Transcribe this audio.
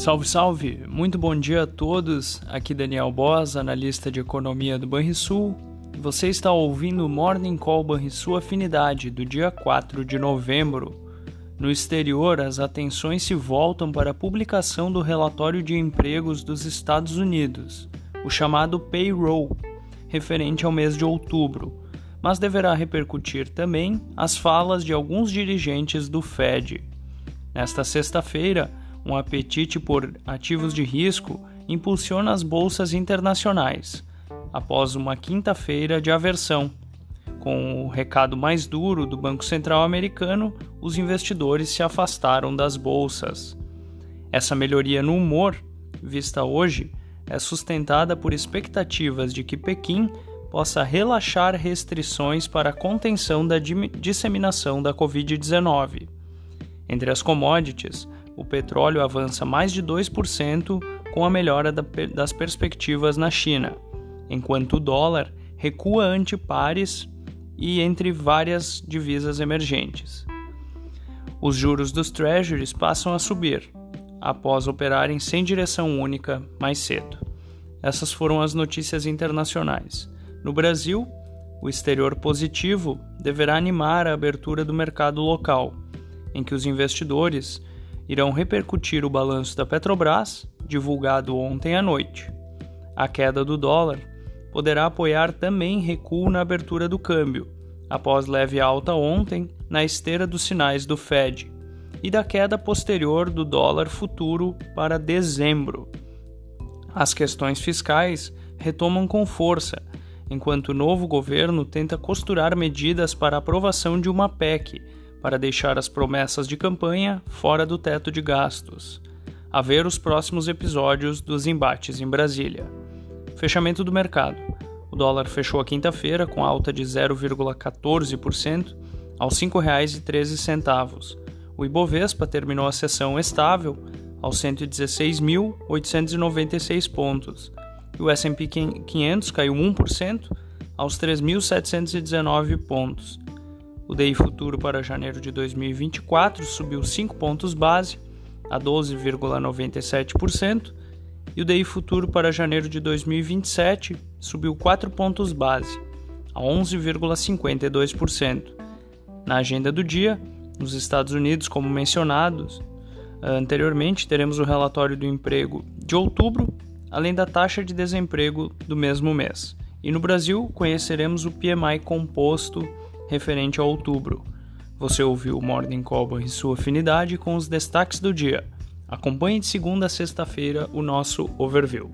Salve, salve! Muito bom dia a todos. Aqui Daniel Boas, analista de economia do Banrisul. Você está ouvindo o Morning Call Banrisul Afinidade do dia 4 de novembro. No exterior, as atenções se voltam para a publicação do relatório de empregos dos Estados Unidos, o chamado payroll, referente ao mês de outubro, mas deverá repercutir também as falas de alguns dirigentes do Fed. Nesta sexta-feira, um apetite por ativos de risco impulsiona as bolsas internacionais, após uma quinta-feira de aversão. Com o recado mais duro do Banco Central americano, os investidores se afastaram das bolsas. Essa melhoria no humor, vista hoje, é sustentada por expectativas de que Pequim possa relaxar restrições para a contenção da disseminação da Covid-19. Entre as commodities, o petróleo avança mais de 2% com a melhora das perspectivas na China, enquanto o dólar recua ante pares e entre várias divisas emergentes. Os juros dos treasuries passam a subir, após operarem sem direção única mais cedo. Essas foram as notícias internacionais. No Brasil, o exterior positivo deverá animar a abertura do mercado local em que os investidores irão repercutir o balanço da Petrobras, divulgado ontem à noite. A queda do dólar poderá apoiar também recuo na abertura do câmbio, após leve alta ontem na esteira dos sinais do Fed e da queda posterior do dólar futuro para dezembro. As questões fiscais retomam com força, enquanto o novo governo tenta costurar medidas para aprovação de uma PEC para deixar as promessas de campanha fora do teto de gastos. A ver os próximos episódios dos embates em Brasília. Fechamento do mercado. O dólar fechou a quinta-feira com alta de 0,14% aos R$ 5,13. O Ibovespa terminou a sessão estável aos 116.896 pontos. E o S&P 500 caiu 1% aos 3.719 pontos. O DI futuro para janeiro de 2024 subiu 5 pontos base a 12,97% e o DI futuro para janeiro de 2027 subiu 4 pontos base a 11,52%. Na agenda do dia, nos Estados Unidos, como mencionados anteriormente, teremos o relatório do emprego de outubro, além da taxa de desemprego do mesmo mês. E no Brasil, conheceremos o PMI composto referente a outubro. Você ouviu o Morning Call e sua afinidade com os destaques do dia. Acompanhe de segunda a sexta-feira o nosso overview.